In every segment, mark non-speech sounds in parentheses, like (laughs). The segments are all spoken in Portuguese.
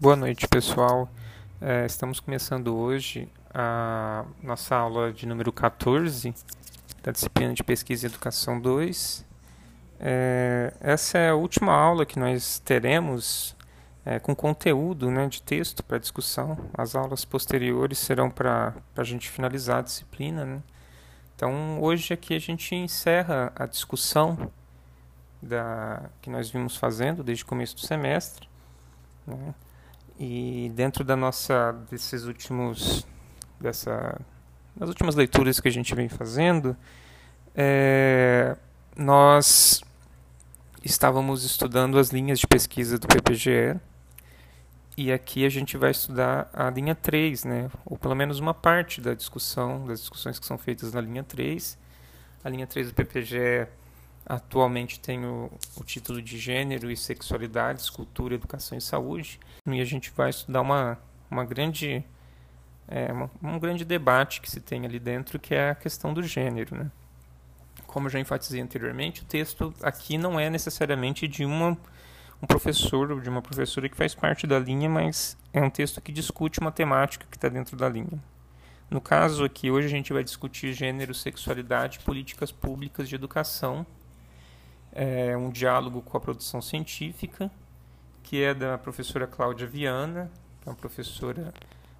Boa noite, pessoal. É, estamos começando hoje a nossa aula de número 14 da disciplina de Pesquisa e Educação 2. É, essa é a última aula que nós teremos é, com conteúdo né, de texto para discussão. As aulas posteriores serão para a gente finalizar a disciplina. Né? Então, hoje aqui a gente encerra a discussão da, que nós vimos fazendo desde o começo do semestre. Né? E dentro da nossa desses últimos dessa das últimas leituras que a gente vem fazendo, é, nós estávamos estudando as linhas de pesquisa do PPGE e aqui a gente vai estudar a linha 3, né? ou pelo menos uma parte da discussão, das discussões que são feitas na linha 3. A linha 3 do PPGE atualmente tem o, o título de Gênero e Sexualidades, Cultura, Educação e Saúde. E a gente vai estudar uma, uma grande, é, uma, um grande debate que se tem ali dentro, que é a questão do gênero. Né? Como eu já enfatizei anteriormente, o texto aqui não é necessariamente de uma, um professor ou de uma professora que faz parte da linha, mas é um texto que discute uma temática que está dentro da linha. No caso aqui, hoje a gente vai discutir gênero, sexualidade, políticas públicas de educação é um diálogo com a produção científica, que é da professora Cláudia Viana, que é uma professora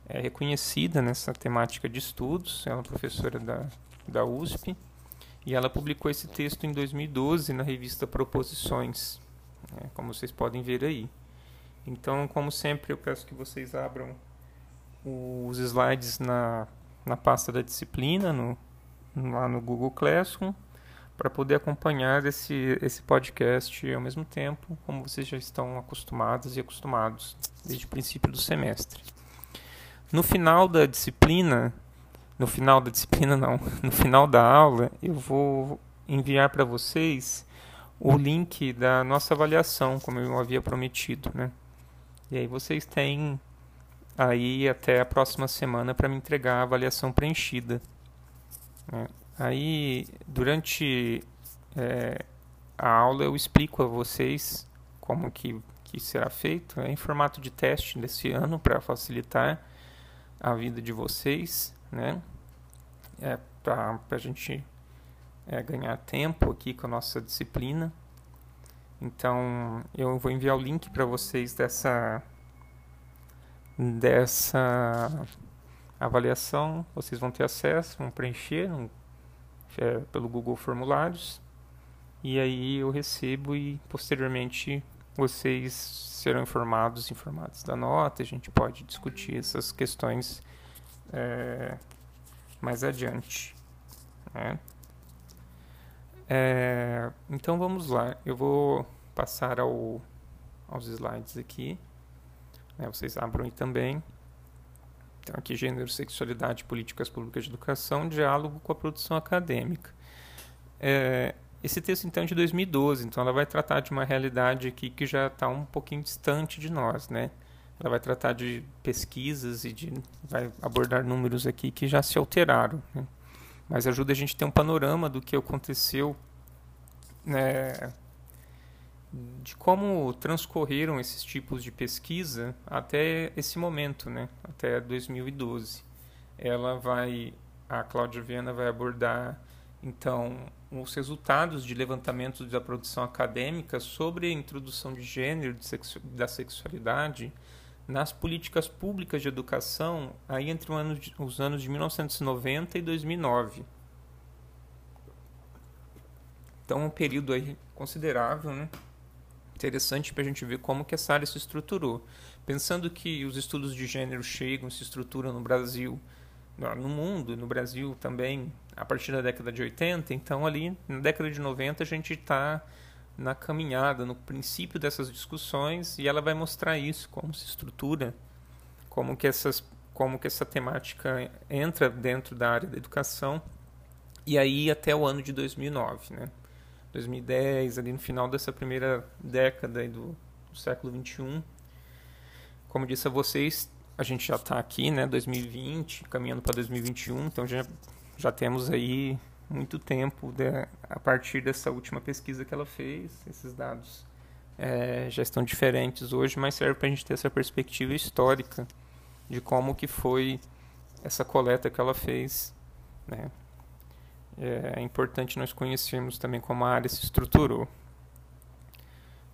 é, reconhecida nessa temática de estudos, é uma professora da, da USP, e ela publicou esse texto em 2012 na revista Proposições, né, como vocês podem ver aí. Então, como sempre, eu peço que vocês abram os slides na, na pasta da disciplina, no, lá no Google Classroom, para poder acompanhar esse, esse podcast ao mesmo tempo, como vocês já estão acostumados e acostumados desde o princípio do semestre. No final da disciplina, no final da disciplina não, (laughs) no final da aula, eu vou enviar para vocês o link da nossa avaliação, como eu havia prometido, né? E aí vocês têm aí até a próxima semana para me entregar a avaliação preenchida. Né? Aí, durante é, a aula, eu explico a vocês como que, que será feito. É em formato de teste desse ano, para facilitar a vida de vocês, né? É, para a gente é, ganhar tempo aqui com a nossa disciplina. Então, eu vou enviar o link para vocês dessa dessa avaliação. Vocês vão ter acesso, vão preencher, não é, pelo Google Formulários. E aí eu recebo e posteriormente vocês serão informados, informados da nota. A gente pode discutir essas questões é, mais adiante. Né? É, então vamos lá. Eu vou passar ao, aos slides aqui. Né? Vocês abram também. Então, aqui, gênero, sexualidade, políticas públicas de educação, diálogo com a produção acadêmica. É, esse texto, então, é de 2012, então ela vai tratar de uma realidade aqui que já está um pouquinho distante de nós, né? Ela vai tratar de pesquisas e de, vai abordar números aqui que já se alteraram, né? mas ajuda a gente a ter um panorama do que aconteceu né, de como transcorreram esses tipos de pesquisa até esse momento, né? até 2012. Ela vai, a Cláudia Viana vai abordar então os resultados de levantamento da produção acadêmica sobre a introdução de gênero de sexu da sexualidade nas políticas públicas de educação aí entre os anos de 1990 e 2009. Então, um período aí considerável, né? Interessante para a gente ver como que essa área se estruturou. Pensando que os estudos de gênero chegam, se estruturam no Brasil, no mundo, no Brasil também, a partir da década de 80, então ali na década de 90 a gente está na caminhada, no princípio dessas discussões, e ela vai mostrar isso, como se estrutura, como que, essas, como que essa temática entra dentro da área da educação, e aí até o ano de 2009, né? 2010, ali no final dessa primeira década do, do século 21. Como disse a vocês, a gente já está aqui, né, 2020, caminhando para 2021, então já, já temos aí muito tempo de, a partir dessa última pesquisa que ela fez, esses dados é, já estão diferentes hoje, mas serve para a gente ter essa perspectiva histórica de como que foi essa coleta que ela fez. Né? É importante nós conhecermos também como a área se estruturou.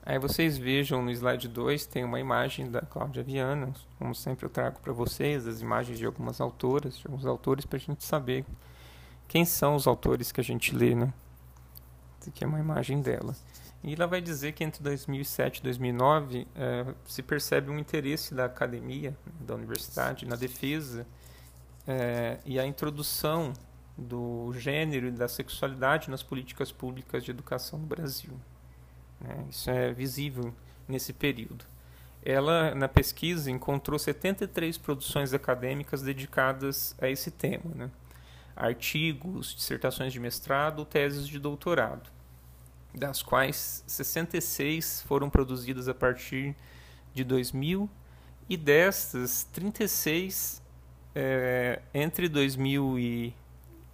Aí vocês vejam no slide 2 tem uma imagem da Cláudia Viana, como sempre eu trago para vocês as imagens de algumas autoras, de alguns autores para a gente saber quem são os autores que a gente lê, né? Aqui é uma imagem dela. E ela vai dizer que entre 2007 e 2009 é, se percebe um interesse da academia, da universidade, na defesa é, e a introdução do gênero e da sexualidade nas políticas públicas de educação no Brasil. Né? Isso é visível nesse período. Ela, na pesquisa, encontrou 73 produções acadêmicas dedicadas a esse tema. Né? Artigos, dissertações de mestrado, teses de doutorado, das quais 66 foram produzidas a partir de 2000 e destas 36 é, entre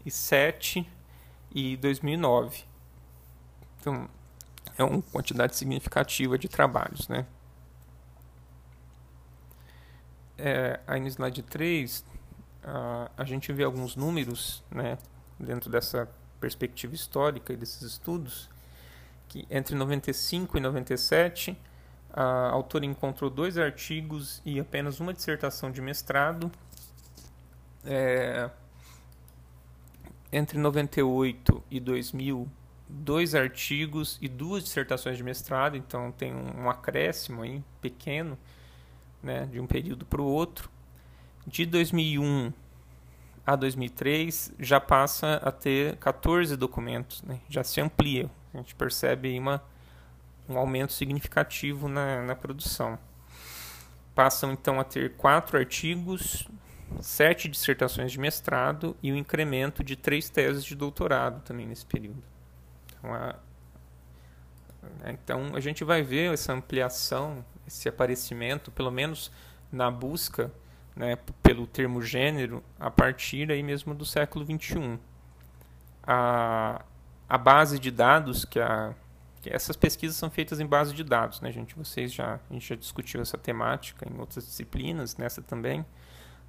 2007 e 2009. Então, é uma quantidade significativa de trabalhos. Né? É, aí no slide 3, a, a gente vê alguns números né, dentro dessa perspectiva histórica e desses estudos, que entre 95 e 97, a autora encontrou dois artigos e apenas uma dissertação de mestrado. É, entre 98 e 2000, dois artigos e duas dissertações de mestrado, então tem um, acréscimo aí, pequeno, né, de um período para o outro. De 2001 a 2003 já passa a ter 14 documentos, né, já se amplia. A gente percebe uma, um aumento significativo na, na produção. Passam então a ter quatro artigos, sete dissertações de mestrado e um incremento de três teses de doutorado também nesse período. Então a, então a gente vai ver essa ampliação, esse aparecimento, pelo menos na busca né, pelo termo gênero, a partir aí mesmo do século XXI. A, a base de dados que a essas pesquisas são feitas em base de dados, né, gente? Vocês já a gente já discutiu essa temática em outras disciplinas, nessa também,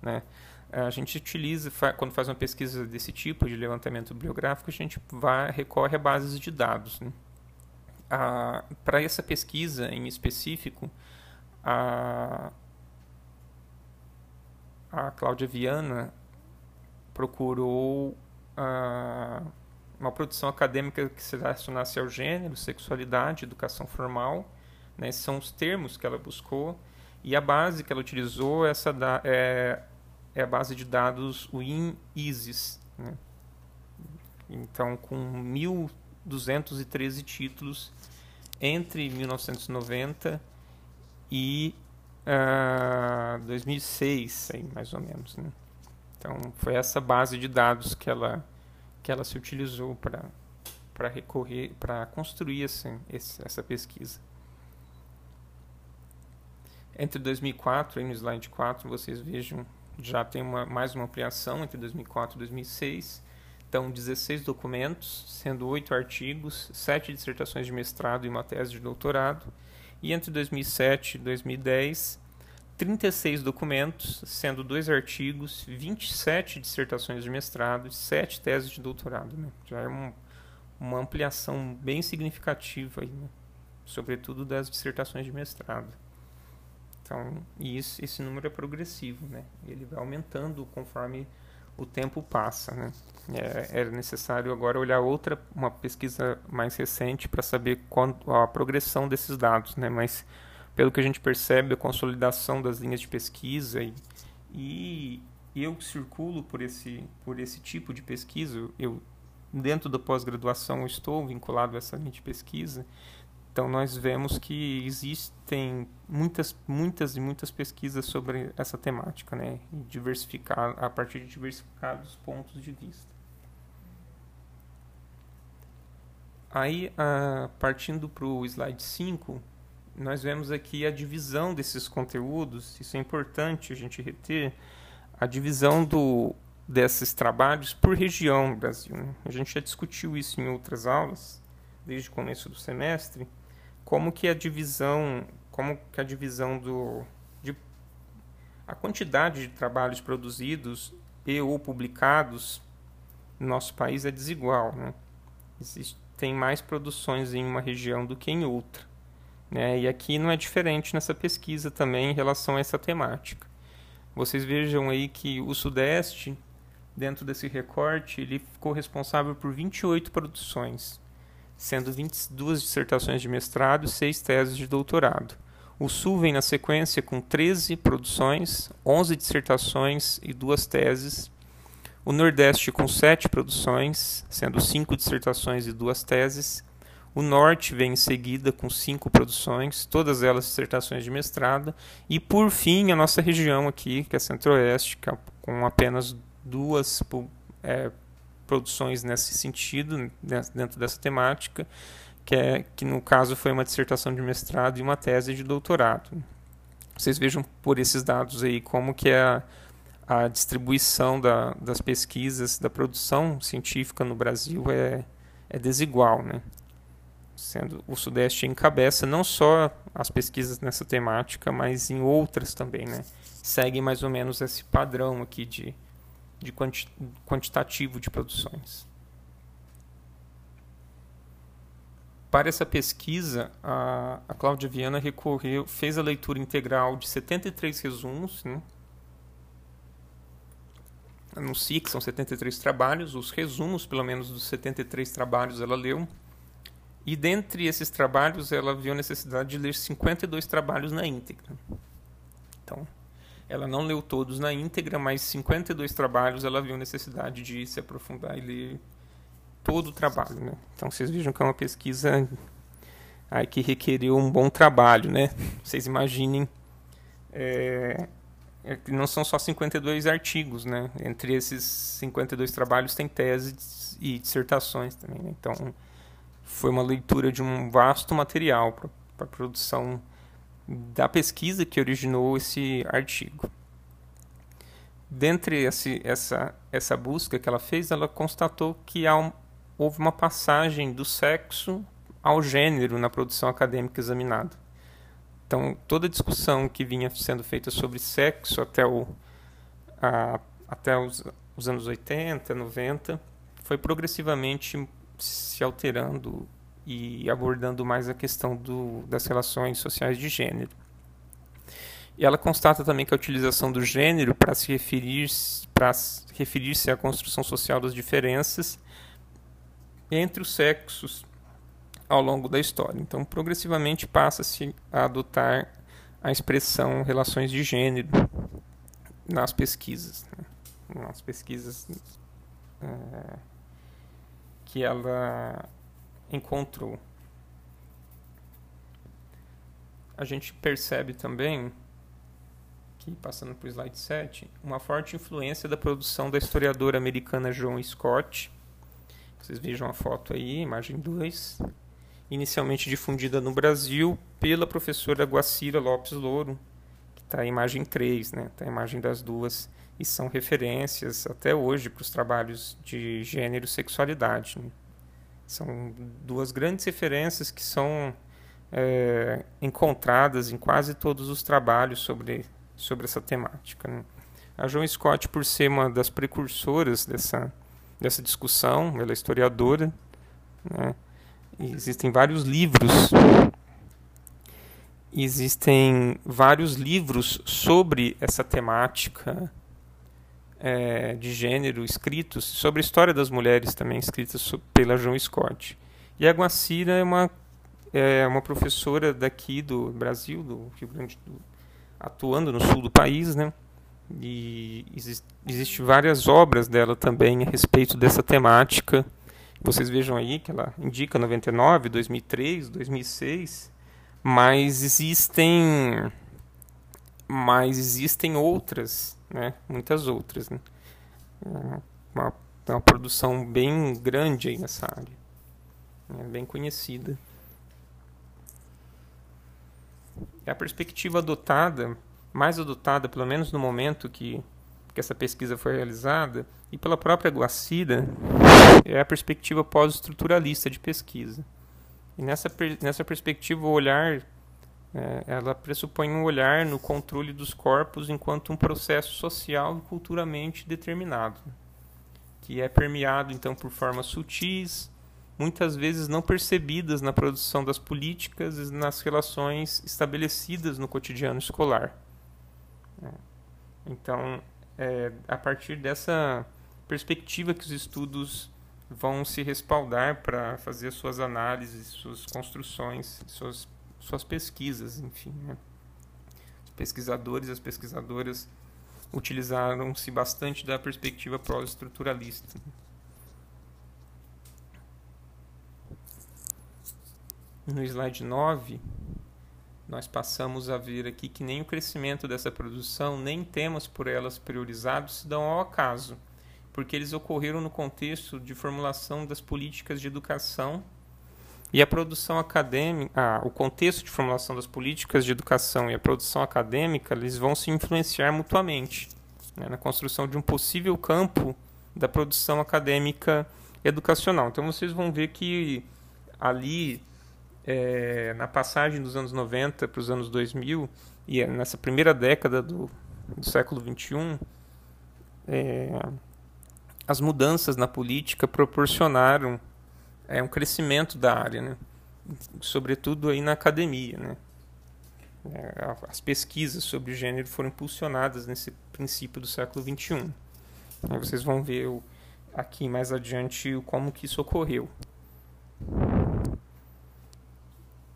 né? a gente utiliza, quando faz uma pesquisa desse tipo, de levantamento bibliográfico, a gente vai, recorre a bases de dados. Né? Para essa pesquisa em específico, a, a Cláudia Viana procurou a, uma produção acadêmica que se relacionasse ao gênero, sexualidade, educação formal. Né? São os termos que ela buscou. E a base que ela utilizou essa da, é é a base de dados WinISIS. Né? Então, com 1.213 títulos entre 1990 e uh, ah, 2006, aí, mais ou menos. Né? Então, foi essa base de dados que ela, que ela se utilizou para para recorrer, para construir esse, esse, essa pesquisa. Entre 2004, aí no slide 4, vocês vejam já tem uma, mais uma ampliação entre 2004 e 2006. Então, 16 documentos, sendo 8 artigos, 7 dissertações de mestrado e uma tese de doutorado. E entre 2007 e 2010, 36 documentos, sendo 2 artigos, 27 dissertações de mestrado e 7 teses de doutorado. Né? Já é um, uma ampliação bem significativa, aí, né? sobretudo das dissertações de mestrado. Então, e isso, esse número é progressivo, né? Ele vai aumentando conforme o tempo passa, né? É, necessário agora olhar outra, uma pesquisa mais recente para saber quanto, a progressão desses dados, né? Mas pelo que a gente percebe, a consolidação das linhas de pesquisa e, e eu circulo por esse, por esse tipo de pesquisa, eu dentro da pós-graduação estou vinculado a essa linha de pesquisa então nós vemos que existem muitas, muitas e muitas pesquisas sobre essa temática, né? Diversificar a partir de diversificados pontos de vista. Aí, partindo para o slide 5, nós vemos aqui a divisão desses conteúdos. Isso é importante a gente reter a divisão do, desses trabalhos por região do Brasil. Né? A gente já discutiu isso em outras aulas, desde o começo do semestre como que a divisão, como que a divisão do de, a quantidade de trabalhos produzidos e ou publicados no nosso país é desigual, né? Existe, tem mais produções em uma região do que em outra, né? E aqui não é diferente nessa pesquisa também em relação a essa temática. Vocês vejam aí que o Sudeste, dentro desse recorte, ele ficou responsável por 28 produções, sendo 22 dissertações de mestrado e 6 teses de doutorado. O Sul vem na sequência com 13 produções, 11 dissertações e duas teses. O Nordeste com 7 produções, sendo 5 dissertações e duas teses. O Norte vem em seguida com 5 produções, todas elas dissertações de mestrado. E por fim, a nossa região aqui, que é Centro-Oeste, é com apenas duas é, produções nesse sentido, né, dentro dessa temática, que, é, que no caso foi uma dissertação de mestrado e uma tese de doutorado. Vocês vejam por esses dados aí como que é a, distribuição da, das pesquisas, da produção científica no Brasil é, é desigual, né? Sendo o Sudeste encabeça não só as pesquisas nessa temática, mas em outras também, né? Segue mais ou menos esse padrão aqui de, de quanti quantitativo de produções. Para essa pesquisa, a, a Cláudia Viana recorreu, fez a leitura integral de 73 resumos, né? anuncia que são 73 trabalhos, os resumos, pelo menos, dos 73 trabalhos ela leu. E dentre esses trabalhos, ela viu a necessidade de ler 52 trabalhos na íntegra. Então, ela não leu todos na íntegra, mas 52 trabalhos ela viu necessidade de se aprofundar e ler todo o trabalho, né? Então vocês vejam que é uma pesquisa aí que requeriu um bom trabalho, né? Vocês imaginem é, é não são só 52 artigos, né? Entre esses 52 trabalhos tem teses e dissertações também, né? Então foi uma leitura de um vasto material para a produção da pesquisa que originou esse artigo. Dentre esse, essa, essa busca que ela fez, ela constatou que um, houve uma passagem do sexo ao gênero na produção acadêmica examinada. Então, toda discussão que vinha sendo feita sobre sexo até, o, a, até os, os anos 80, 90, foi progressivamente se alterando e abordando mais a questão do, das relações sociais de gênero. E ela constata também que a utilização do gênero para se referir para referir-se à construção social das diferenças entre os sexos ao longo da história. Então, progressivamente passa-se a adotar a expressão relações de gênero nas pesquisas, né? nas pesquisas é, que ela encontrou. A gente percebe também, que passando para o slide 7, uma forte influência da produção da historiadora americana Joan Scott. Vocês vejam a foto aí, imagem 2. Inicialmente difundida no Brasil pela professora Guacira Lopes Louro, que está a imagem 3, né? Está a imagem das duas e são referências até hoje para os trabalhos de gênero e sexualidade. Né? São duas grandes referências que são é, encontradas em quase todos os trabalhos sobre, sobre essa temática. Né? A Joan Scott, por ser uma das precursoras dessa, dessa discussão, ela é historiadora, né? existem vários livros existem vários livros sobre essa temática é, de gênero escritos, sobre a história das mulheres também, escritas pela Joan Scott. E a Guacira é uma, é uma professora daqui do Brasil, do Rio Grande do atuando no sul do país, né? E existe, várias obras dela também a respeito dessa temática. Vocês vejam aí que ela indica 99, 2003, 2006, mas existem mas existem outras né? muitas outras. Né? Uma, uma produção bem grande nessa área, né? bem conhecida. A perspectiva adotada, mais adotada, pelo menos no momento que, que essa pesquisa foi realizada, e pela própria Guacira, é a perspectiva pós-estruturalista de pesquisa. E nessa, nessa perspectiva, o olhar é, ela pressupõe um olhar no controle dos corpos enquanto um processo social e culturalmente determinado, que é permeado então por formas sutis, muitas vezes não percebidas na produção das políticas e nas relações estabelecidas no cotidiano escolar. É. Então, é a partir dessa perspectiva que os estudos vão se respaldar para fazer suas análises, suas construções, suas suas pesquisas, enfim. Né? Os pesquisadores e as pesquisadoras utilizaram-se bastante da perspectiva pró-estruturalista. No slide 9, nós passamos a ver aqui que nem o crescimento dessa produção, nem temas por elas priorizados se dão ao acaso, porque eles ocorreram no contexto de formulação das políticas de educação e a produção acadêmica, ah, o contexto de formulação das políticas de educação e a produção acadêmica, eles vão se influenciar mutuamente né, na construção de um possível campo da produção acadêmica educacional. Então vocês vão ver que ali, é, na passagem dos anos 90 para os anos 2000, e é nessa primeira década do, do século XXI, é, as mudanças na política proporcionaram é um crescimento da área, né? sobretudo aí na academia. Né? É, as pesquisas sobre gênero foram impulsionadas nesse princípio do século XXI. Aí vocês vão ver aqui mais adiante como que isso ocorreu.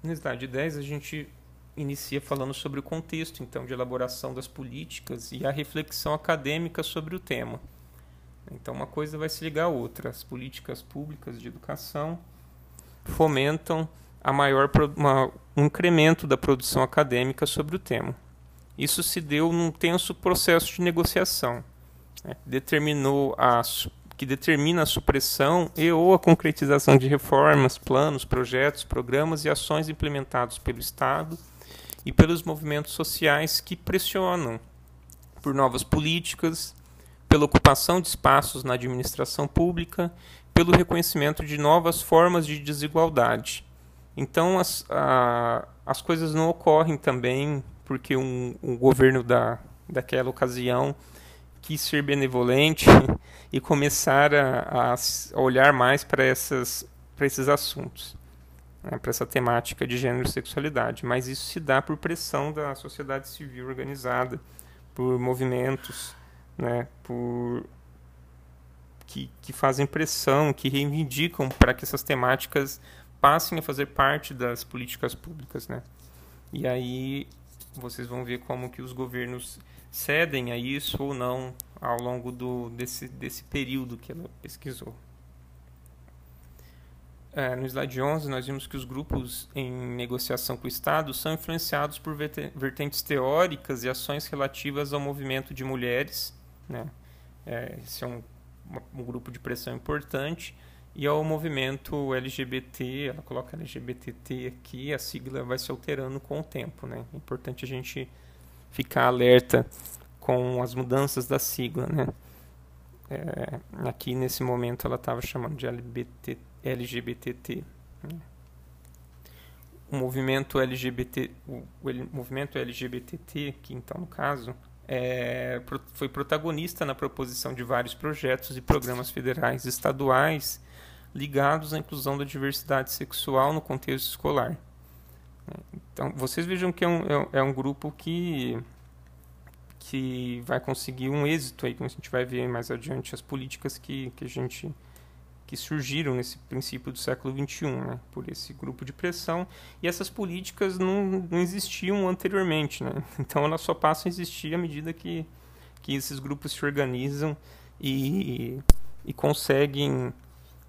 No slide 10 a gente inicia falando sobre o contexto então de elaboração das políticas e a reflexão acadêmica sobre o tema. Então, uma coisa vai se ligar à outra. As políticas públicas de educação fomentam a maior uma, um incremento da produção acadêmica sobre o tema. Isso se deu num tenso processo de negociação, né, determinou a, que determina a supressão e ou a concretização de reformas, planos, projetos, programas e ações implementados pelo Estado e pelos movimentos sociais que pressionam por novas políticas, pela ocupação de espaços na administração pública, pelo reconhecimento de novas formas de desigualdade. Então, as, a, as coisas não ocorrem também porque um, um governo da, daquela ocasião quis ser benevolente (laughs) e começar a, a olhar mais para, essas, para esses assuntos, né, para essa temática de gênero e sexualidade. Mas isso se dá por pressão da sociedade civil organizada, por movimentos né, por que, que fazem pressão, que reivindicam para que essas temáticas passem a fazer parte das políticas públicas, né? E aí vocês vão ver como que os governos cedem a isso ou não ao longo do, desse, desse período que ela pesquisou. É, no slide 11, nós vimos que os grupos em negociação com o Estado são influenciados por vertentes teóricas e ações relativas ao movimento de mulheres né? É, esse é um, um grupo de pressão importante. E ao movimento LGBT, ela coloca LGBTT aqui, a sigla vai se alterando com o tempo. Né? É importante a gente ficar alerta com as mudanças da sigla. Né? É, aqui nesse momento ela estava chamando de LGBT, LGBTT. Né? O movimento LGBT, o, o movimento LGBTT, que então no caso é, foi protagonista na proposição de vários projetos e programas federais e estaduais ligados à inclusão da diversidade sexual no contexto escolar. Então, vocês vejam que é um, é um grupo que, que vai conseguir um êxito aí, como a gente vai ver mais adiante, as políticas que, que a gente que surgiram nesse princípio do século XXI, né, por esse grupo de pressão, e essas políticas não, não existiam anteriormente, né, (laughs) então elas só passam a existir à medida que, que esses grupos se organizam e, e conseguem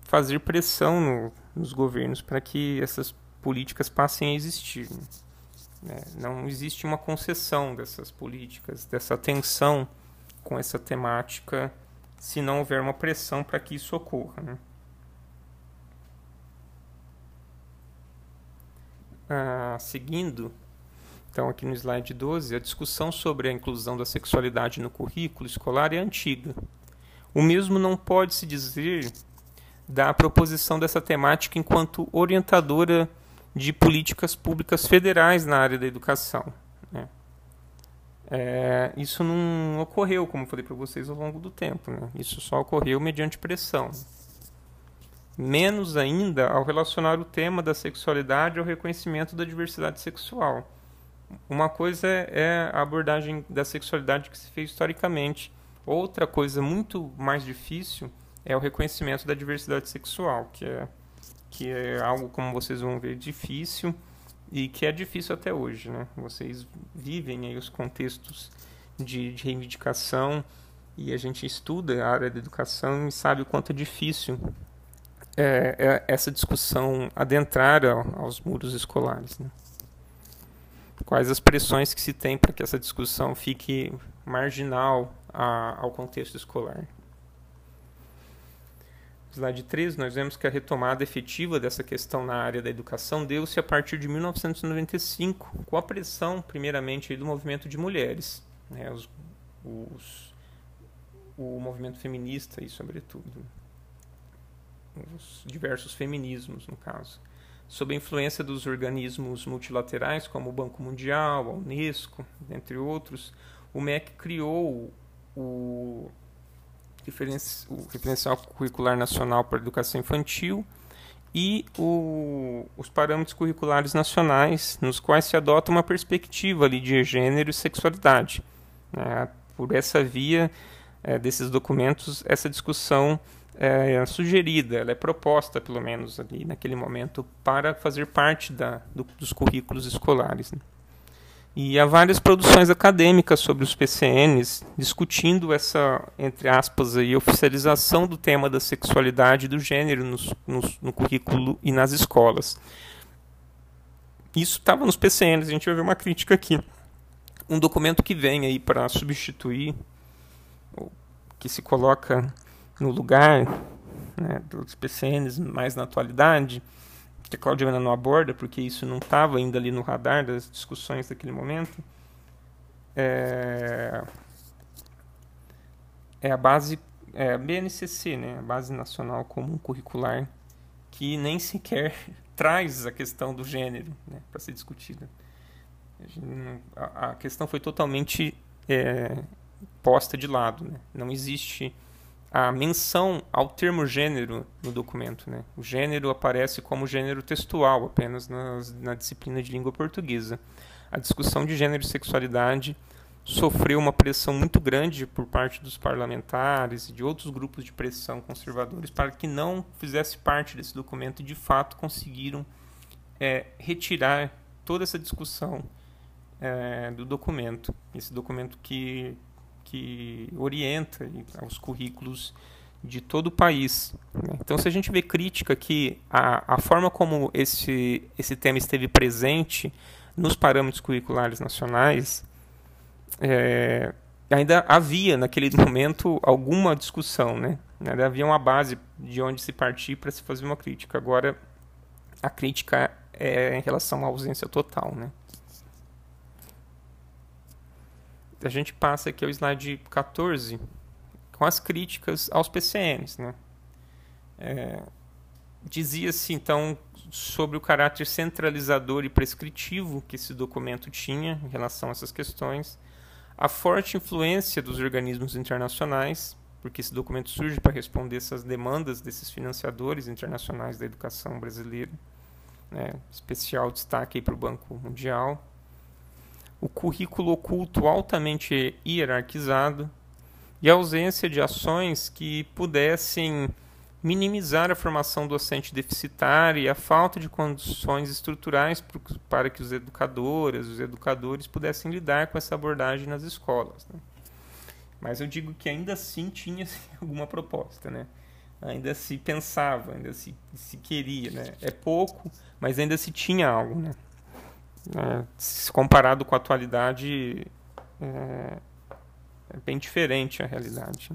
fazer pressão no, nos governos para que essas políticas passem a existir. Né. Não existe uma concessão dessas políticas, dessa atenção com essa temática se não houver uma pressão para que isso ocorra. Né? Ah, seguindo, então aqui no slide 12, a discussão sobre a inclusão da sexualidade no currículo escolar é antiga. O mesmo não pode se dizer da proposição dessa temática enquanto orientadora de políticas públicas federais na área da educação. Né? É, isso não ocorreu, como falei para vocês, ao longo do tempo. Né? Isso só ocorreu mediante pressão. Menos ainda ao relacionar o tema da sexualidade ao reconhecimento da diversidade sexual. Uma coisa é a abordagem da sexualidade que se fez historicamente. Outra coisa muito mais difícil é o reconhecimento da diversidade sexual, que é, que é algo, como vocês vão ver, difícil e que é difícil até hoje. Né? Vocês vivem aí os contextos de, de reivindicação e a gente estuda a área da educação e sabe o quanto é difícil é, é essa discussão adentrar aos muros escolares. Né? Quais as pressões que se tem para que essa discussão fique marginal a, ao contexto escolar? slide 3, nós vemos que a retomada efetiva dessa questão na área da educação deu-se a partir de 1995, com a pressão, primeiramente, do movimento de mulheres, né, os, os, o movimento feminista, e sobretudo, os diversos feminismos, no caso, sob a influência dos organismos multilaterais, como o Banco Mundial, a Unesco, entre outros, o MEC criou o o referencial curricular nacional para a educação infantil e o, os parâmetros curriculares nacionais, nos quais se adota uma perspectiva ali de gênero e sexualidade. Né? Por essa via é, desses documentos, essa discussão é sugerida, ela é proposta, pelo menos ali naquele momento, para fazer parte da, do, dos currículos escolares. Né? E há várias produções acadêmicas sobre os PCNs discutindo essa, entre aspas, aí, oficialização do tema da sexualidade e do gênero no, no, no currículo e nas escolas. Isso estava nos PCNs, a gente vai ver uma crítica aqui. Um documento que vem aí para substituir, que se coloca no lugar né, dos PCNs mais na atualidade, que a Claudiana não aborda, porque isso não estava ainda ali no radar das discussões daquele momento, é, é a base é a BNCC, né, a Base Nacional Comum Curricular, que nem sequer (laughs) traz a questão do gênero né, para ser discutida. A, a, questão foi totalmente é, posta de lado. Né? Não existe a menção ao termo gênero no documento. Né? O gênero aparece como gênero textual apenas nas, na disciplina de língua portuguesa. A discussão de gênero e sexualidade sofreu uma pressão muito grande por parte dos parlamentares e de outros grupos de pressão conservadores para que não fizesse parte desse documento e, de fato, conseguiram é, retirar toda essa discussão é, do documento. Esse documento que que orienta os currículos de todo o país. Então, se a gente vê crítica que a, a forma como esse, esse tema esteve presente nos parâmetros curriculares nacionais, é, ainda havia naquele (laughs) momento alguma discussão, né? Havia uma base de onde se partir para se fazer uma crítica. Agora, a crítica é em relação à ausência total, né? A gente passa aqui ao slide 14 com as críticas aos PCNs. Né? É, Dizia-se então sobre o caráter centralizador e prescritivo que esse documento tinha em relação a essas questões, a forte influência dos organismos internacionais, porque esse documento surge para responder essas demandas desses financiadores internacionais da educação brasileira, né? especial destaque para o Banco Mundial o currículo oculto altamente hierarquizado e a ausência de ações que pudessem minimizar a formação docente deficitária e a falta de condições estruturais para que os educadoras, os educadores pudessem lidar com essa abordagem nas escolas. Né? Mas eu digo que ainda assim tinha (laughs) alguma proposta, né? Ainda se pensava, ainda se, se queria, né? É pouco, mas ainda se tinha algo, né? Né, se comparado com a atualidade, é, é bem diferente a realidade.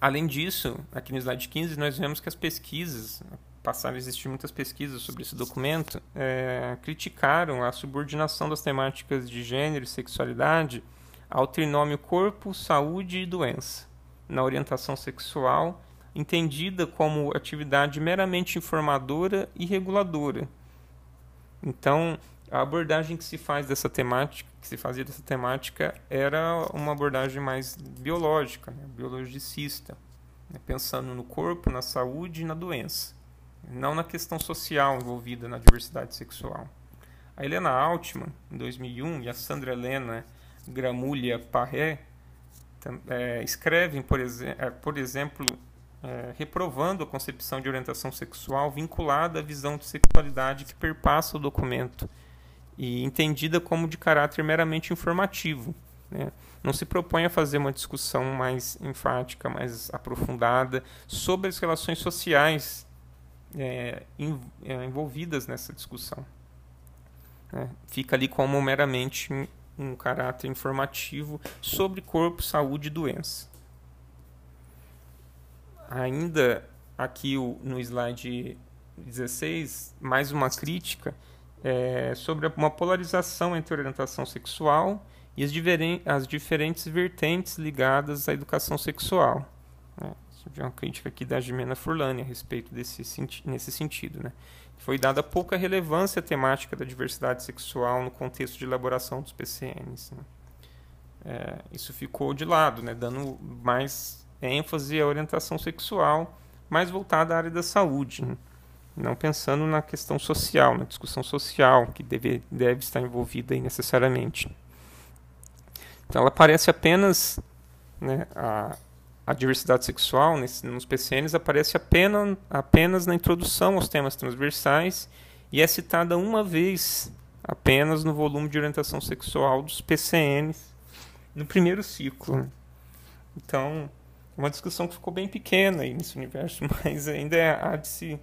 Além disso, aqui no slide 15, nós vemos que as pesquisas, passaram a existir muitas pesquisas sobre esse documento, é, criticaram a subordinação das temáticas de gênero e sexualidade ao trinômio corpo, saúde e doença, na orientação sexual entendida como atividade meramente informadora e reguladora. Então, a abordagem que se faz dessa temática, que se fazia dessa temática, era uma abordagem mais biológica, né? biologicista, né? pensando no corpo, na saúde e na doença, não na questão social envolvida na diversidade sexual. A Helena Altman, em 2001, e a Sandra Helena Gramulha Parré é, escrevem, por, é, por exemplo, é, reprovando a concepção de orientação sexual vinculada à visão de sexualidade que perpassa o documento e entendida como de caráter meramente informativo. Né? Não se propõe a fazer uma discussão mais enfática, mais aprofundada sobre as relações sociais é, é envolvidas nessa discussão. Né? Fica ali como meramente um caráter informativo sobre corpo, saúde e doença. Ainda aqui no slide 16, mais uma crítica é, sobre uma polarização entre orientação sexual e as, as diferentes vertentes ligadas à educação sexual. Né? É uma crítica aqui da Jimena Furlani a respeito desse nesse sentido. Né? Foi dada pouca relevância à temática da diversidade sexual no contexto de elaboração dos PCNs. Né? É, isso ficou de lado, né? dando mais ênfase à orientação sexual mais voltada à área da saúde. Né? não pensando na questão social, na discussão social que deve, deve estar envolvida aí necessariamente. Então ela aparece apenas, né, a, a diversidade sexual nesse, nos PCNs aparece apenas, apenas na introdução aos temas transversais e é citada uma vez apenas no volume de orientação sexual dos PCNs no primeiro ciclo. Então, uma discussão que ficou bem pequena aí nesse universo, (laughs) mas ainda é, há de se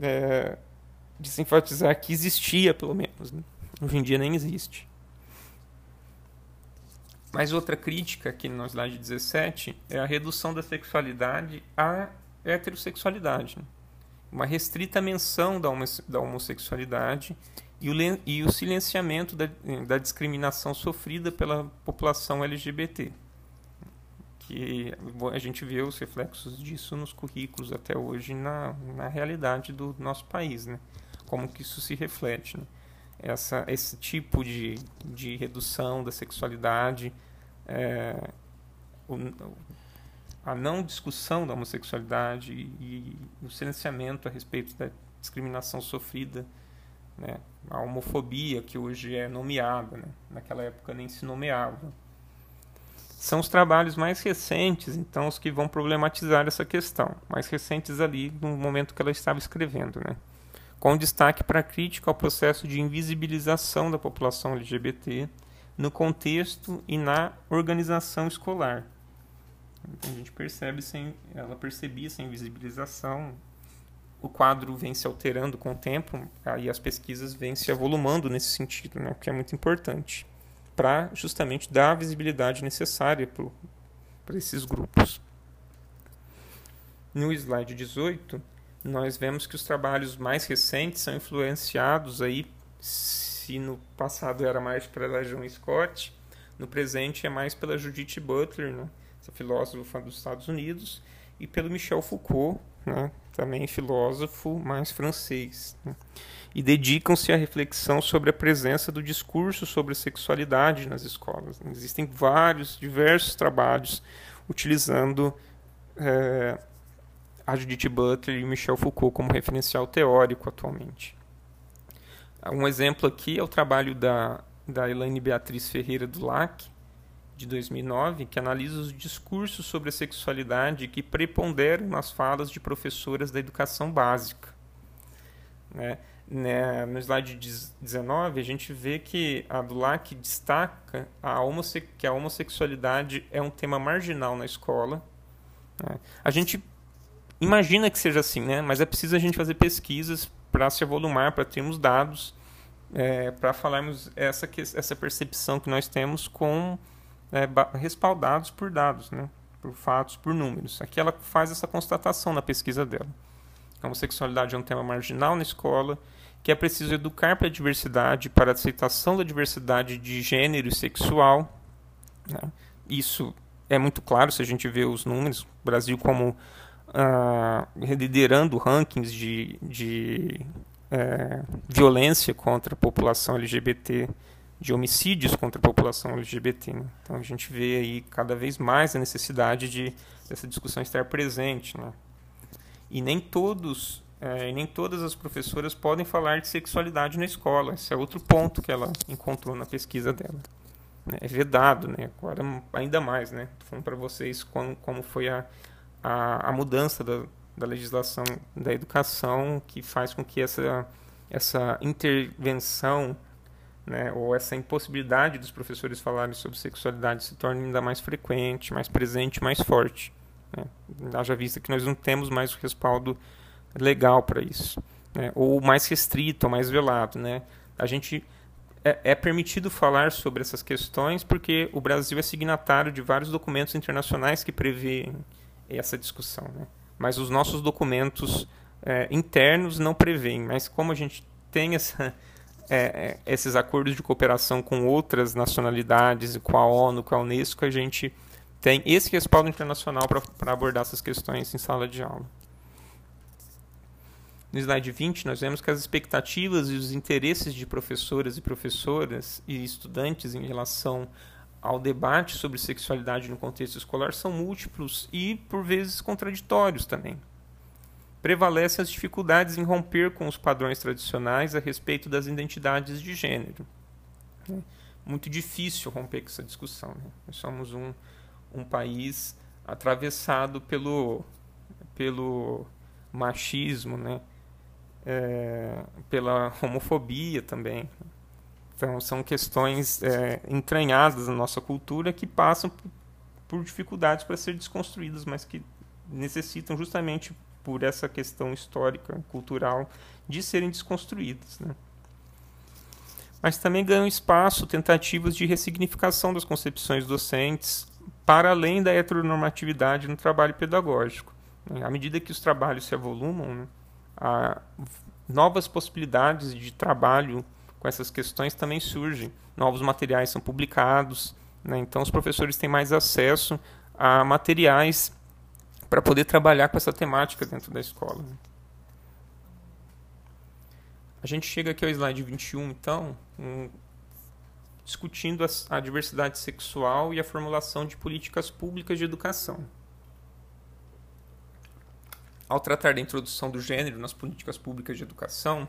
é, de se enfatizar que existia, pelo menos. Né? Hoje em dia nem existe. Mais outra crítica aqui no slide 17 é a redução da sexualidade à heterossexualidade. Né? Uma restrita menção da, da homossexualidade e o, e o silenciamento da, da discriminação sofrida pela população LGBT que a gente vê os reflexos disso nos currículos até hoje na, na realidade do nosso país, né? Como que isso se reflete, né? Essa, esse tipo de, de redução da sexualidade, é, o, a não discussão da homossexualidade e, e o silenciamento a respeito da discriminação sofrida, né? a homofobia que hoje é nomeada, né? naquela época nem se nomeava são os trabalhos mais recentes, então, os que vão problematizar essa questão, mais recentes ali no momento que ela estava escrevendo, né? com destaque para a crítica ao processo de invisibilização da população LGBT no contexto e na organização escolar. Então, a gente percebe, sem, ela percebia essa invisibilização, o quadro vem se alterando com o tempo, aí as pesquisas vêm se avolumando nesse sentido, né, que é muito importante para justamente dar a visibilidade necessária para esses grupos. No slide 18, nós vemos que os trabalhos mais recentes são influenciados aí, se no passado era mais pela Joan Scott, no presente é mais pela Judith Butler, né, essa filósofa dos Estados Unidos, e pelo Michel Foucault, né, também filósofo mais francês. Né e dedicam-se à reflexão sobre a presença do discurso sobre sexualidade nas escolas. Existem vários, diversos trabalhos utilizando é, a Judith Butler e Michel Foucault como referencial teórico atualmente. Um exemplo aqui é o trabalho da, da Elaine Beatriz Ferreira do LAC, de 2009, que analisa os discursos sobre a sexualidade que preponderam nas falas de professoras da educação básica. Né? Né, no slide 19, a gente vê que a Dulac destaca a que a homossexualidade é um tema marginal na escola. Né? A gente imagina que seja assim, né? mas é preciso a gente fazer pesquisas para se avolumar, para termos dados, é, para falarmos essa, essa percepção que nós temos com é, respaldados por dados, né? por fatos, por números. Aqui ela faz essa constatação na pesquisa dela. A homossexualidade é um tema marginal na escola, que é preciso educar para a diversidade, para a aceitação da diversidade de gênero e sexual. Né? Isso é muito claro se a gente vê os números. O Brasil como uh, liderando rankings de, de é, violência contra a população LGBT, de homicídios contra a população LGBT. Né? Então a gente vê aí cada vez mais a necessidade de essa discussão estar presente. Né? E nem todos, é, nem todas as professoras podem falar de sexualidade na escola. Esse é outro ponto que ela encontrou na pesquisa dela. Né? É vedado, né? Agora ainda mais, né? Tô falando para vocês como, como foi a, a, a mudança da, da legislação da educação que faz com que essa, essa intervenção né, ou essa impossibilidade dos professores falarem sobre sexualidade se torne ainda mais frequente, mais presente, mais forte. Né? Haja vista que nós não temos mais o respaldo legal para isso, né? ou mais restrito, ou mais velado. Né? A gente é, é, permitido falar sobre essas questões porque o Brasil é signatário de vários documentos internacionais que prevêem essa discussão. Né? Mas os nossos documentos é, internos não prevêem. Mas como a gente tem essa, (laughs) é, é esses acordos de cooperação com outras nacionalidades, com a ONU, com a Unesco, a gente tem esse respaldo internacional para abordar essas questões em sala de aula. No slide 20, nós vemos que as expectativas e os interesses de professoras e professoras e estudantes em relação ao debate sobre sexualidade no contexto escolar são múltiplos e, por vezes, contraditórios também. Prevalecem as dificuldades em romper com os padrões tradicionais a respeito das identidades de gênero. Muito difícil romper com essa discussão. Né? Nós somos um, um país atravessado pelo, pelo machismo, né? É, pela homofobia também. Então, são questões é, entranhadas na nossa cultura que passam por dificuldades para ser desconstruídas, mas que necessitam justamente por essa questão histórica, cultural, de serem desconstruídas. Né? Mas também ganham espaço tentativas de ressignificação das concepções docentes para além da heteronormatividade no trabalho pedagógico. À medida que os trabalhos se evolumam, né, há novas possibilidades de trabalho com essas questões também surgem. Novos materiais são publicados, né, então os professores têm mais acesso a materiais para poder trabalhar com essa temática dentro da escola. Né. A gente chega aqui ao slide 21, então, um, discutindo a, a diversidade sexual e a formulação de políticas públicas de educação. Ao tratar da introdução do gênero nas políticas públicas de educação,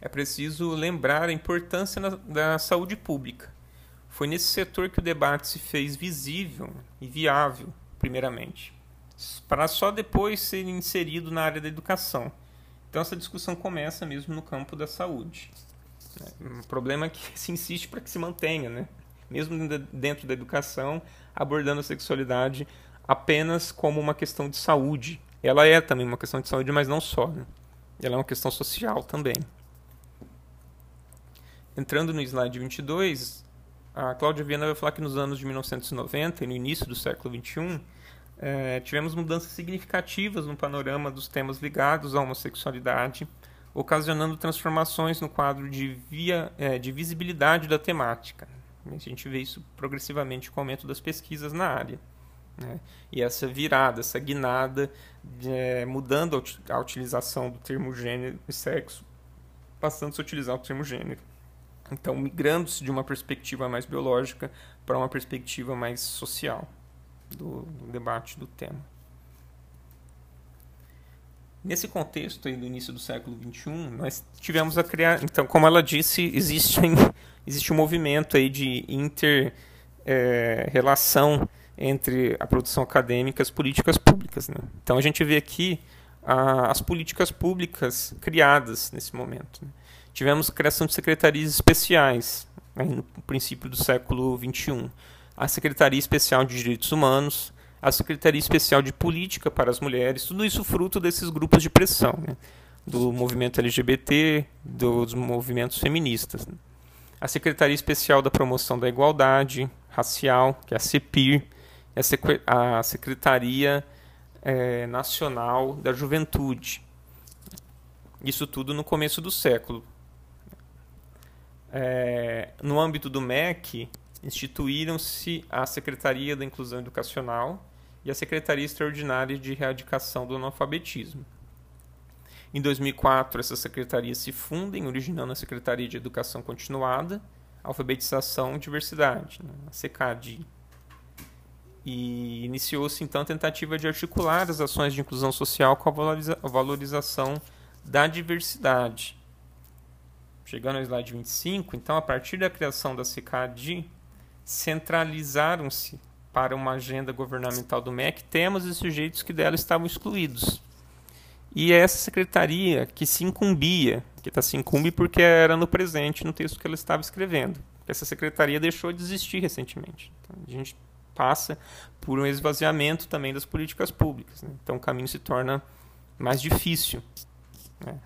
é preciso lembrar a importância na, da saúde pública. Foi nesse setor que o debate se fez visível e viável, primeiramente, para só depois ser inserido na área da educação. Então, essa discussão começa mesmo no campo da saúde. Um problema que (laughs) se insiste para que se mantenha, né? mesmo dentro da educação, abordando a sexualidade apenas como uma questão de saúde. Ela é também uma questão de saúde, mas não só. Né? Ela é uma questão social também. Entrando no slide 22, a Cláudia Viana vai falar que nos anos de 1990 e no início do século XXI, é, tivemos mudanças significativas no panorama dos temas ligados à homossexualidade, ocasionando transformações no quadro de, via, é, de visibilidade da temática. A gente vê isso progressivamente com o aumento das pesquisas na área. Né? E essa virada, essa guinada, é, mudando a utilização do termo gênero e sexo, passando-se a utilizar o termo gênero. Então, migrando-se de uma perspectiva mais biológica para uma perspectiva mais social do, do debate do tema. Nesse contexto aí do início do século XXI, nós tivemos a criar. Então, como ela disse, existe, existe um movimento aí de inter-relação é, entre a produção acadêmica e as políticas públicas. Né? Então, a gente vê aqui a, as políticas públicas criadas nesse momento. Né? Tivemos a criação de secretarias especiais né, no princípio do século XXI. A Secretaria Especial de Direitos Humanos, a Secretaria Especial de Política para as Mulheres, tudo isso fruto desses grupos de pressão, né? do movimento LGBT, dos movimentos feministas. Né? A Secretaria Especial da Promoção da Igualdade Racial, que é a CEPIR, a Secretaria é, Nacional da Juventude. Isso tudo no começo do século. É, no âmbito do MEC, instituíram-se a Secretaria da Inclusão Educacional, e a Secretaria Extraordinária de Erradicação do Analfabetismo. Em 2004, essas secretarias se fundem, originando a Secretaria de Educação Continuada, Alfabetização e Diversidade, né, a SECAD. E iniciou-se então a tentativa de articular as ações de inclusão social com a valoriza valorização da diversidade. Chegando ao slide 25, então, a partir da criação da SECAD, centralizaram-se para uma agenda governamental do MEC temas e sujeitos que dela estavam excluídos. E é essa secretaria que se incumbia, que está se incumbe porque era no presente, no texto que ela estava escrevendo. Essa secretaria deixou de existir recentemente. Então, a gente passa por um esvaziamento também das políticas públicas. Né? Então o caminho se torna mais difícil. Né?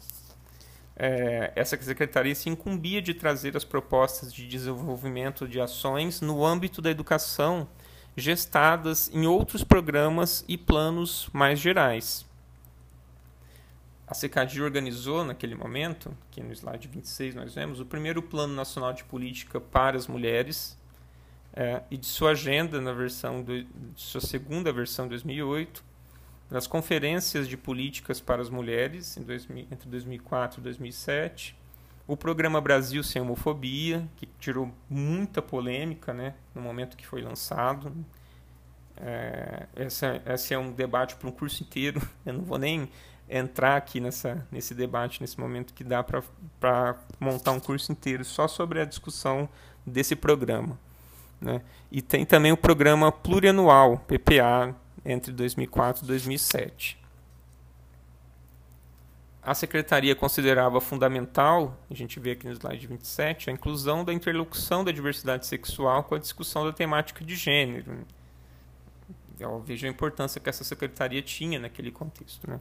É, essa secretaria se incumbia de trazer as propostas de desenvolvimento de ações no âmbito da educação gestadas em outros programas e planos mais gerais. A CECAD organizou, naquele momento, aqui no slide 26 nós vemos, o primeiro Plano Nacional de Política para as Mulheres é, e de sua agenda na versão do, de sua segunda versão 2008, das conferências de políticas para as mulheres 2000, entre 2004 e 2007, o programa Brasil sem homofobia, que tirou muita polêmica né, no momento que foi lançado. É, essa, esse é um debate para um curso inteiro. (laughs) Eu não vou nem entrar aqui nessa, nesse debate, nesse momento que dá para montar um curso inteiro só sobre a discussão desse programa. Né? E tem também o programa plurianual, PPA, entre 2004 e 2007 a secretaria considerava fundamental, a gente vê aqui no slide 27, a inclusão da interlocução da diversidade sexual com a discussão da temática de gênero. Eu vejo a importância que essa secretaria tinha naquele contexto. Né?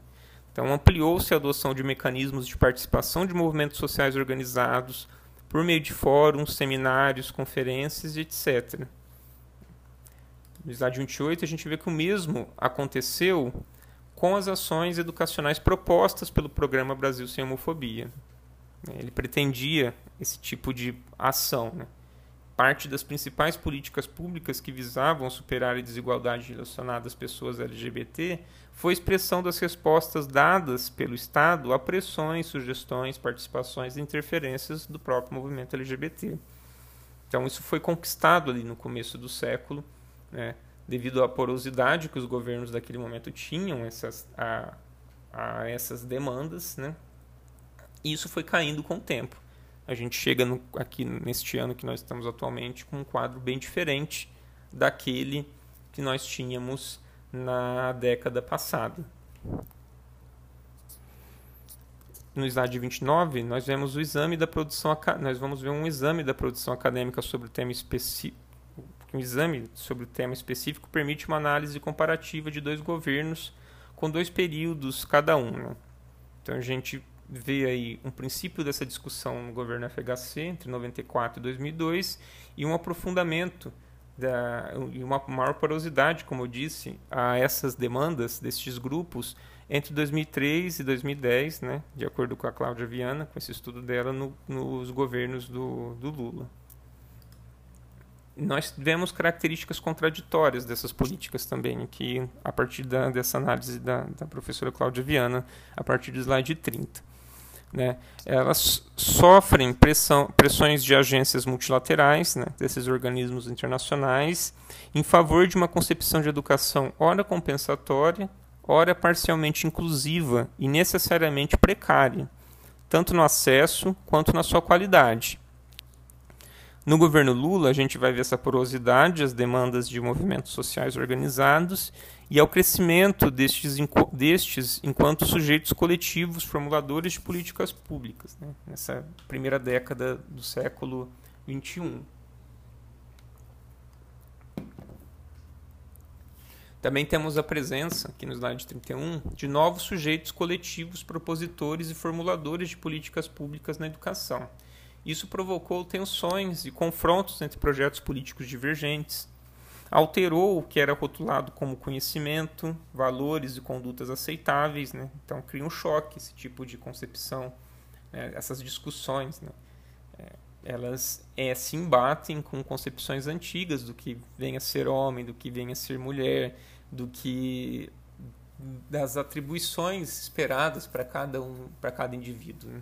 Então, ampliou-se a adoção de mecanismos de participação de movimentos sociais organizados por meio de fóruns, seminários, conferências, etc. No slide 28, a gente vê que o mesmo aconteceu com as ações educacionais propostas pelo programa Brasil Sem Homofobia. Ele pretendia esse tipo de ação. Né? Parte das principais políticas públicas que visavam superar a desigualdade relacionada às pessoas LGBT foi expressão das respostas dadas pelo Estado a pressões, sugestões, participações e interferências do próprio movimento LGBT. Então, isso foi conquistado ali no começo do século. Né? devido à porosidade que os governos daquele momento tinham essas, a, a essas demandas, né? isso foi caindo com o tempo. A gente chega no, aqui neste ano que nós estamos atualmente com um quadro bem diferente daquele que nós tínhamos na década passada. No slide 29, nós vemos o exame da produção nós vamos ver um exame da produção acadêmica sobre o tema específico um exame sobre o tema específico permite uma análise comparativa de dois governos com dois períodos cada um. Né? Então a gente vê aí um princípio dessa discussão no governo FHC entre 94 e 2002 e um aprofundamento da, e uma maior porosidade, como eu disse, a essas demandas destes grupos entre 2003 e 2010, né, de acordo com a Cláudia Viana, com esse estudo dela no, nos governos do, do Lula nós vemos características contraditórias dessas políticas também, aqui a partir da, dessa análise da, da professora Cláudia Viana, a partir do slide 30. Né? Elas sofrem pressão, pressões de agências multilaterais, né, desses organismos internacionais, em favor de uma concepção de educação ora compensatória, ora parcialmente inclusiva e necessariamente precária, tanto no acesso quanto na sua qualidade no governo Lula, a gente vai ver essa porosidade, as demandas de movimentos sociais organizados e ao crescimento destes, destes enquanto sujeitos coletivos, formuladores de políticas públicas, né? nessa primeira década do século XXI. Também temos a presença, aqui no slide 31, de novos sujeitos coletivos, propositores e formuladores de políticas públicas na educação. Isso provocou tensões e confrontos entre projetos políticos divergentes, alterou o que era rotulado como conhecimento, valores e condutas aceitáveis, né? então cria um choque esse tipo de concepção, né? essas discussões, né? é, elas é, se embatem com concepções antigas do que vem a ser homem, do que vem a ser mulher, do que das atribuições esperadas para cada um, para cada indivíduo. Né?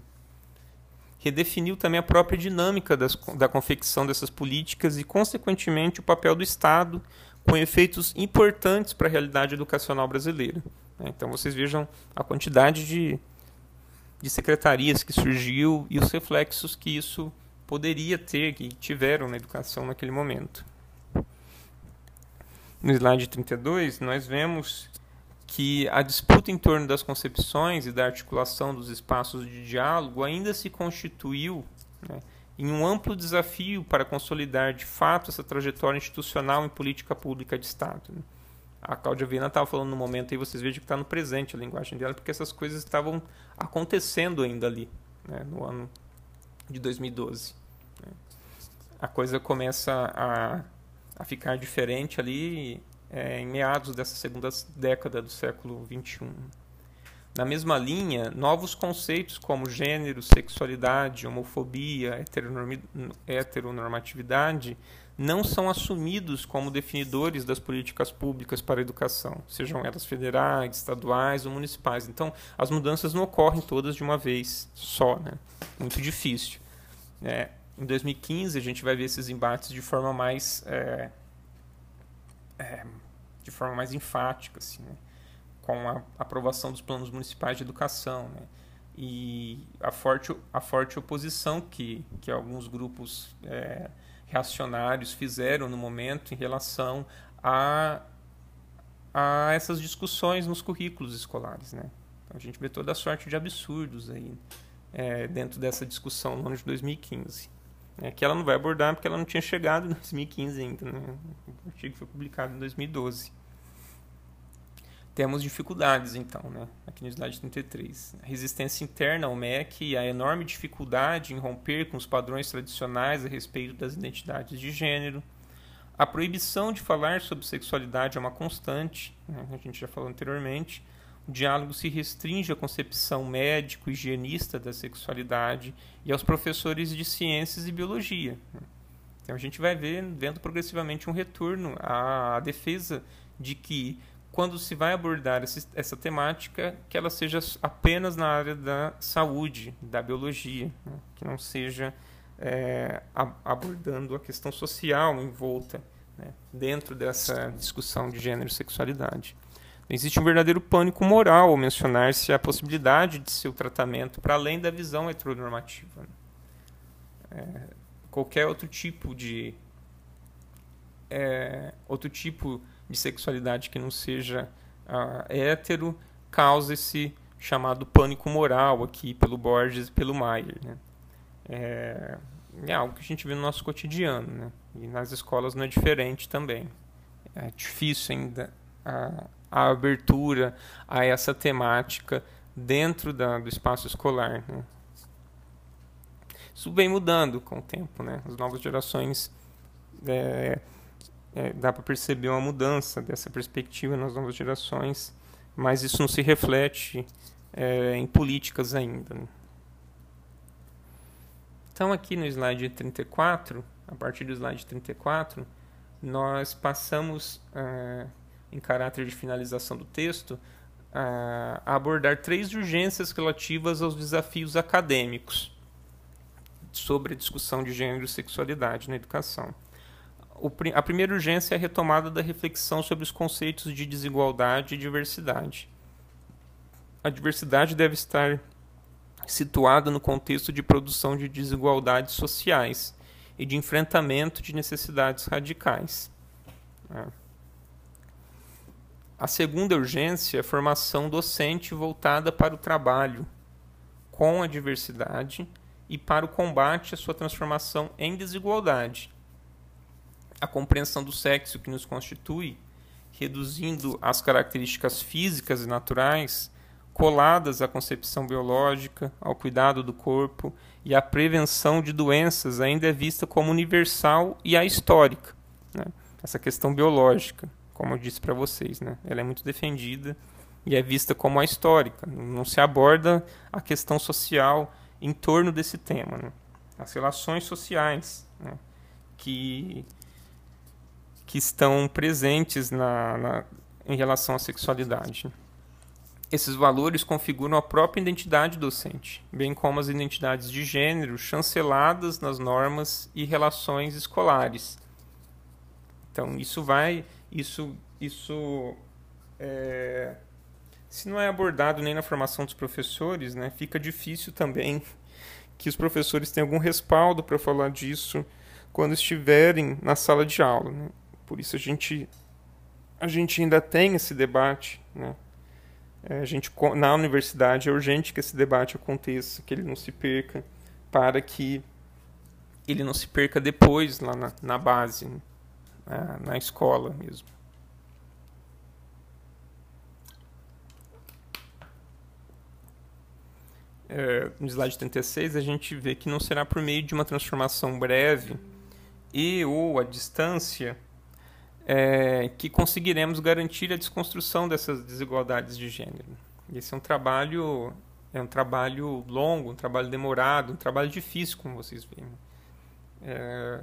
Redefiniu também a própria dinâmica das, da confecção dessas políticas e, consequentemente, o papel do Estado, com efeitos importantes para a realidade educacional brasileira. Né? Então, vocês vejam a quantidade de, de secretarias que surgiu e os reflexos que isso poderia ter, que tiveram na educação naquele momento. No slide 32, nós vemos que a disputa em torno das concepções e da articulação dos espaços de diálogo ainda se constituiu né, em um amplo desafio para consolidar de fato essa trajetória institucional em política pública de Estado. Né. A Cláudia Viana estava falando no momento aí, vocês vejam que está no presente a linguagem dela, porque essas coisas estavam acontecendo ainda ali, né, no ano de 2012. Né. A coisa começa a, a ficar diferente ali é, em meados dessa segunda década do século XXI. Na mesma linha, novos conceitos como gênero, sexualidade, homofobia, heteronormatividade não são assumidos como definidores das políticas públicas para a educação, sejam elas federais, estaduais ou municipais. Então, as mudanças não ocorrem todas de uma vez só, né? Muito difícil. É, em 2015, a gente vai ver esses embates de forma mais é, é, de forma mais enfática, assim, né? com a aprovação dos planos municipais de educação, né? e a forte, a forte oposição que, que alguns grupos é, reacionários fizeram no momento em relação a, a essas discussões nos currículos escolares. Né? Então, a gente vê toda a sorte de absurdos aí é, dentro dessa discussão no ano de 2015. É, que ela não vai abordar porque ela não tinha chegado em (laughs) 2015 ainda. Né? O artigo foi publicado em 2012. Temos dificuldades, então, né? aqui no slide 33. A resistência interna ao MEC e a enorme dificuldade em romper com os padrões tradicionais a respeito das identidades de gênero. A proibição de falar sobre sexualidade é uma constante, né? a gente já falou anteriormente. O diálogo se restringe à concepção médico-higienista da sexualidade e aos professores de ciências e biologia. Então a gente vai ver, vendo progressivamente um retorno à defesa de que quando se vai abordar essa temática, que ela seja apenas na área da saúde, da biologia, né? que não seja é, abordando a questão social envolta né? dentro dessa discussão de gênero e sexualidade. Existe um verdadeiro pânico moral ao mencionar-se a possibilidade de seu tratamento para além da visão heteronormativa. É, qualquer outro tipo de é, outro tipo de sexualidade que não seja uh, hétero causa esse chamado pânico moral aqui pelo Borges e pelo Maier. Né? É, é, algo que a gente vê no nosso cotidiano, né? e nas escolas não é diferente também. É difícil ainda a abertura a essa temática dentro da, do espaço escolar. Né? Isso vem mudando com o tempo, né? As novas gerações é, é, dá para perceber uma mudança dessa perspectiva nas novas gerações, mas isso não se reflete é, em políticas ainda. Né? Então aqui no slide 34, a partir do slide 34, nós passamos é, em caráter de finalização do texto, a abordar três urgências relativas aos desafios acadêmicos sobre a discussão de gênero e sexualidade na educação. A primeira urgência é a retomada da reflexão sobre os conceitos de desigualdade e diversidade. A diversidade deve estar situada no contexto de produção de desigualdades sociais e de enfrentamento de necessidades radicais. É. A segunda urgência é a formação docente voltada para o trabalho com a diversidade e para o combate à sua transformação em desigualdade. A compreensão do sexo que nos constitui, reduzindo as características físicas e naturais coladas à concepção biológica, ao cuidado do corpo e à prevenção de doenças, ainda é vista como universal e ahistórica. Né? Essa questão biológica como eu disse para vocês, né? Ela é muito defendida e é vista como a histórica. Não se aborda a questão social em torno desse tema, né? As relações sociais, né? que que estão presentes na, na em relação à sexualidade. Esses valores configuram a própria identidade docente, bem como as identidades de gênero chanceladas nas normas e relações escolares. Então, isso vai, isso, isso é, se não é abordado nem na formação dos professores, né, fica difícil também que os professores tenham algum respaldo para falar disso quando estiverem na sala de aula. Né? Por isso a gente, a gente ainda tem esse debate, né? É, a gente, na universidade é urgente que esse debate aconteça, que ele não se perca, para que ele não se perca depois lá na, na base, né? Na, na escola mesmo. É, no slide 36, a gente vê que não será por meio de uma transformação breve e ou à distância é, que conseguiremos garantir a desconstrução dessas desigualdades de gênero. Esse é um trabalho é um trabalho longo, um trabalho demorado, um trabalho difícil, como vocês veem. É,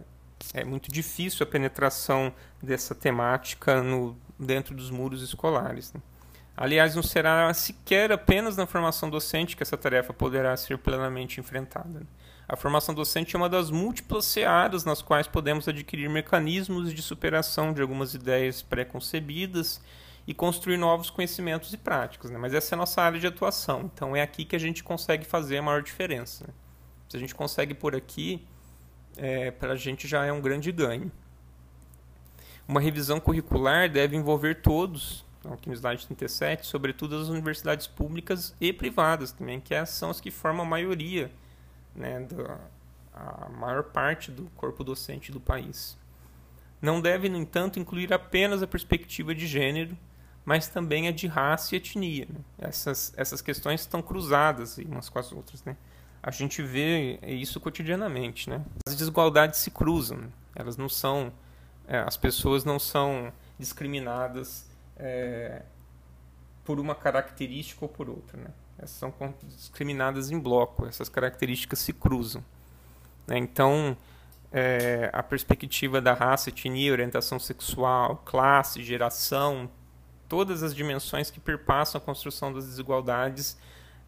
é muito difícil a penetração dessa temática no, dentro dos muros escolares. Né? Aliás, não será sequer apenas na formação docente que essa tarefa poderá ser plenamente enfrentada. Né? A formação docente é uma das múltiplas searas nas quais podemos adquirir mecanismos de superação de algumas ideias pré-concebidas e construir novos conhecimentos e práticas. Né? Mas essa é a nossa área de atuação, então é aqui que a gente consegue fazer a maior diferença. Né? Se a gente consegue por aqui, é, para a gente já é um grande ganho. Uma revisão curricular deve envolver todos, aqui no slide 37, sobretudo as universidades públicas e privadas também, que são as que formam a maioria né, da, a maior parte do corpo docente do país. Não deve, no entanto, incluir apenas a perspectiva de gênero, mas também a de raça e etnia. Né? Essas, essas questões estão cruzadas umas com as outras. Né? A gente vê isso cotidianamente. Né? As desigualdades se cruzam. Elas não são, é, as pessoas não são discriminadas é, por uma característica ou por outra. Né? são discriminadas em bloco, essas características se cruzam. Né? Então, é, a perspectiva da raça, etnia, orientação sexual, classe, geração, todas as dimensões que perpassam a construção das desigualdades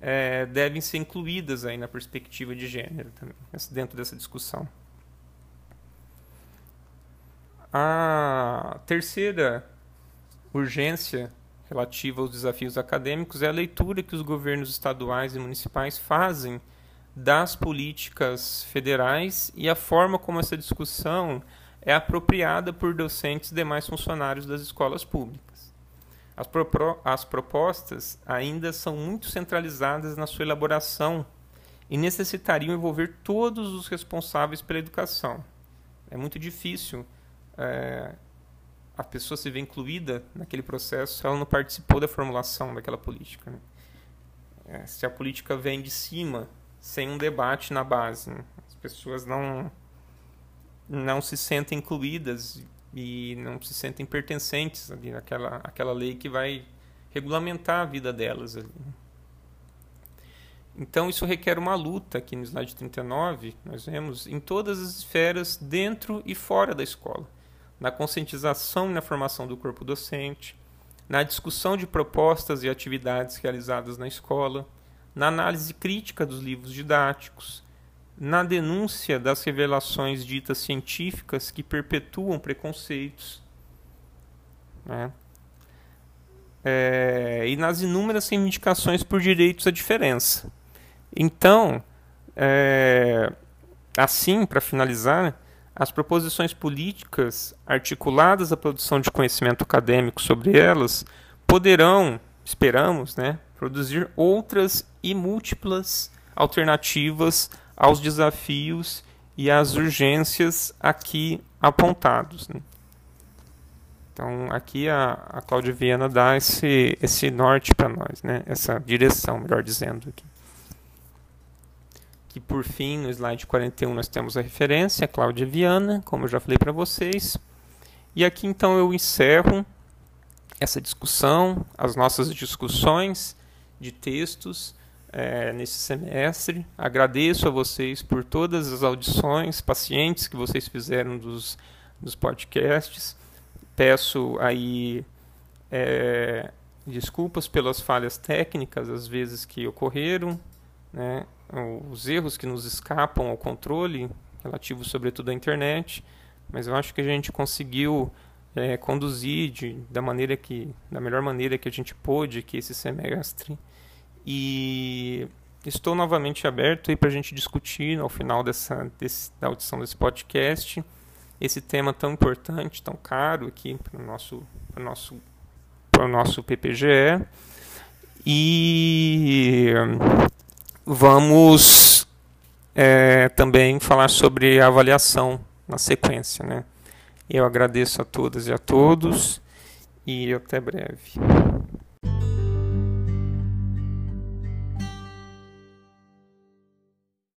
é, devem ser incluídas aí na perspectiva de gênero também, dentro dessa discussão. A terceira urgência relativa aos desafios acadêmicos é a leitura que os governos estaduais e municipais fazem das políticas federais e a forma como essa discussão é apropriada por docentes e demais funcionários das escolas públicas. As, as propostas ainda são muito centralizadas na sua elaboração e necessitariam envolver todos os responsáveis pela educação. É muito difícil é, a pessoa se vê incluída naquele processo, ela não participou da formulação daquela política. Né? É, se a política vem de cima, sem um debate na base, né? as pessoas não não se sentem incluídas e não se sentem pertencentes ali naquela aquela lei que vai regulamentar a vida delas ali. Então isso requer uma luta, aqui no slide 39, nós vemos, em todas as esferas, dentro e fora da escola na conscientização e na formação do corpo docente, na discussão de propostas e atividades realizadas na escola, na análise crítica dos livros didáticos, na denúncia das revelações ditas científicas que perpetuam preconceitos, né? é, e nas inúmeras reivindicações por direitos à diferença. Então, é, assim, para finalizar, as proposições políticas articuladas à produção de conhecimento acadêmico sobre elas poderão, esperamos, né, produzir outras e múltiplas alternativas aos desafios e às urgências aqui apontados. Né? Então, aqui a, a Cláudia Viana dá esse, esse norte para nós, né? essa direção, melhor dizendo. Aqui que por fim, no slide 41, nós temos a referência, Cláudia Viana, como eu já falei para vocês. E aqui então eu encerro essa discussão, as nossas discussões de textos é, nesse semestre. Agradeço a vocês por todas as audições pacientes que vocês fizeram dos, dos podcasts. Peço aí É, desculpas pelas falhas técnicas, às vezes que ocorreram, né, os erros que nos escapam ao controle, relativo sobretudo à internet, mas eu acho que a gente conseguiu é, conduzir de, da maneira que, da melhor maneira que a gente pôde aqui esse semestre. E estou novamente aberto para a gente discutir ao final dessa, desse, da audição desse podcast esse tema tão importante, tão caro aqui para o nosso, nosso, nosso PPGE. E vamos é, também falar sobre a avaliação na sequência. Né? Eu agradeço a todas e a todos e até breve.